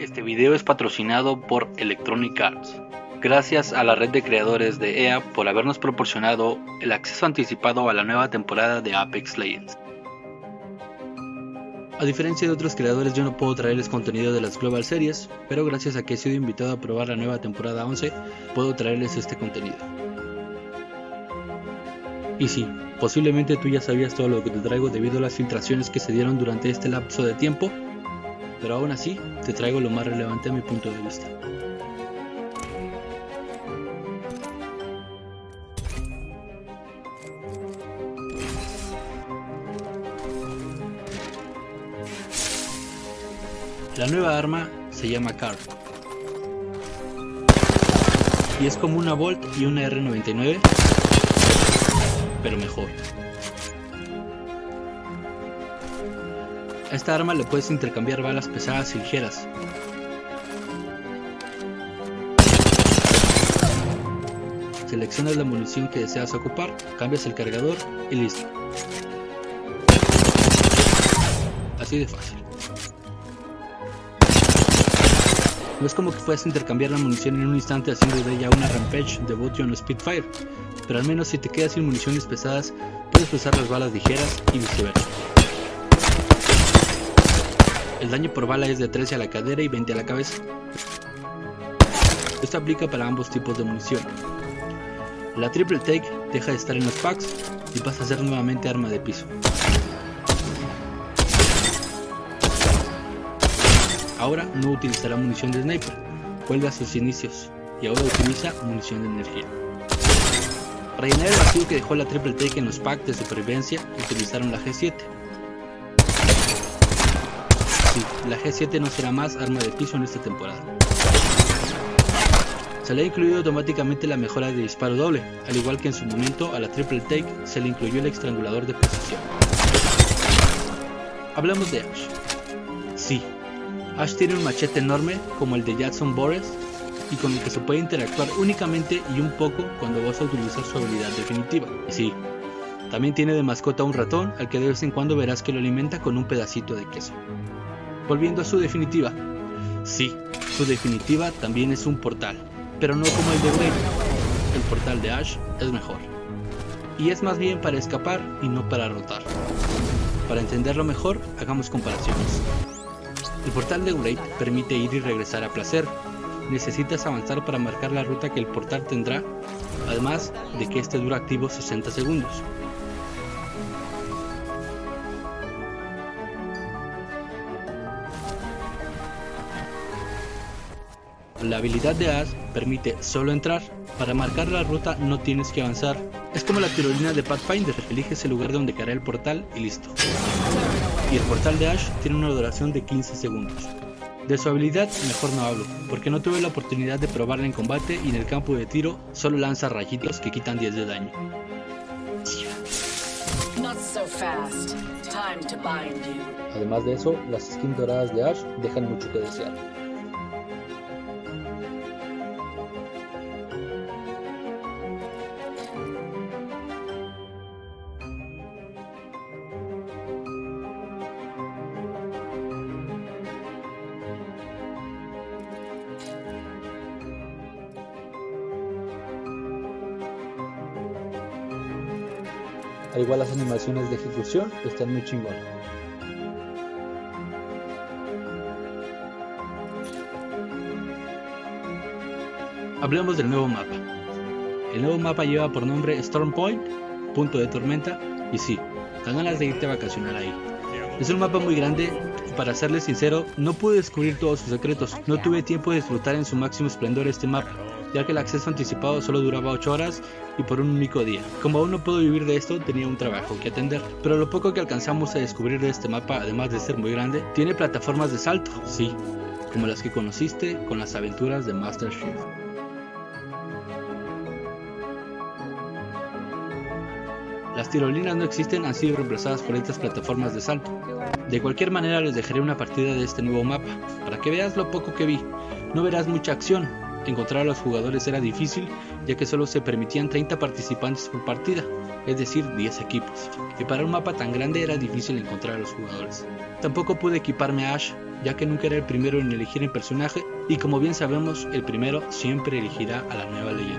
Este video es patrocinado por Electronic Arts. Gracias a la red de creadores de EA por habernos proporcionado el acceso anticipado a la nueva temporada de Apex Legends. A diferencia de otros creadores yo no puedo traerles contenido de las Global Series, pero gracias a que he sido invitado a probar la nueva temporada 11, puedo traerles este contenido. Y sí, posiblemente tú ya sabías todo lo que te traigo debido a las filtraciones que se dieron durante este lapso de tiempo, pero aún así te traigo lo más relevante a mi punto de vista. La nueva arma se llama CAR y es como una Volt y una R99 pero mejor. A esta arma le puedes intercambiar balas pesadas y ligeras. Seleccionas la munición que deseas ocupar, cambias el cargador y listo. Así de fácil. No es como que puedas intercambiar la munición en un instante haciendo de ella una Rampage de Botion o Spitfire, pero al menos si te quedas sin municiones pesadas, puedes usar las balas ligeras y viceversa. El daño por bala es de 13 a la cadera y 20 a la cabeza. Esto aplica para ambos tipos de munición. La triple take deja de estar en los packs y pasa a ser nuevamente arma de piso. Ahora no utilizará munición de sniper, vuelve a sus inicios y ahora utiliza munición de energía. Para llenar el vacío que dejó la Triple Take en los packs de supervivencia, utilizaron la G7. Sí, la G7 no será más arma de piso en esta temporada. Se le ha incluido automáticamente la mejora de disparo doble, al igual que en su momento a la Triple Take se le incluyó el estrangulador de precisión. Hablamos de Ash. Sí, Ash tiene un machete enorme como el de Jackson Boris y con el que se puede interactuar únicamente y un poco cuando vas a utilizar su habilidad definitiva. Y sí, también tiene de mascota un ratón al que de vez en cuando verás que lo alimenta con un pedacito de queso. Volviendo a su definitiva. Sí, su definitiva también es un portal, pero no como el de Blade. El portal de Ash es mejor. Y es más bien para escapar y no para rotar. Para entenderlo mejor, hagamos comparaciones. El portal de Wraith permite ir y regresar a placer, necesitas avanzar para marcar la ruta que el portal tendrá, además de que este dura activo 60 segundos. La habilidad de Ash permite solo entrar, para marcar la ruta no tienes que avanzar. Es como la tirolina de Pathfinder, eliges el lugar donde caerá el portal y listo. Y el portal de Ash tiene una duración de 15 segundos. De su habilidad mejor no hablo, porque no tuve la oportunidad de probarla en combate y en el campo de tiro solo lanza rayitos que quitan 10 de daño. Además de eso, las skins doradas de Ash dejan mucho que desear. Al igual las animaciones de ejecución están muy chingón. Hablemos del nuevo mapa. El nuevo mapa lleva por nombre Storm Point, punto de tormenta, y sí, dan ganas de irte a vacacionar ahí. Es un mapa muy grande y para serles sincero, no pude descubrir todos sus secretos, no tuve tiempo de disfrutar en su máximo esplendor este mapa ya que el acceso anticipado solo duraba 8 horas y por un único día. Como aún no puedo vivir de esto, tenía un trabajo que atender. Pero lo poco que alcanzamos a descubrir de este mapa, además de ser muy grande, tiene plataformas de salto, sí, como las que conociste con las aventuras de Master Chief. Las tirolinas no existen, han sido reemplazadas por estas plataformas de salto. De cualquier manera les dejaré una partida de este nuevo mapa, para que veas lo poco que vi. No verás mucha acción, encontrar a los jugadores era difícil ya que solo se permitían 30 participantes por partida, es decir 10 equipos, y para un mapa tan grande era difícil encontrar a los jugadores. Tampoco pude equiparme a Ash, ya que nunca era el primero en elegir el personaje, y como bien sabemos, el primero siempre elegirá a la nueva leyenda.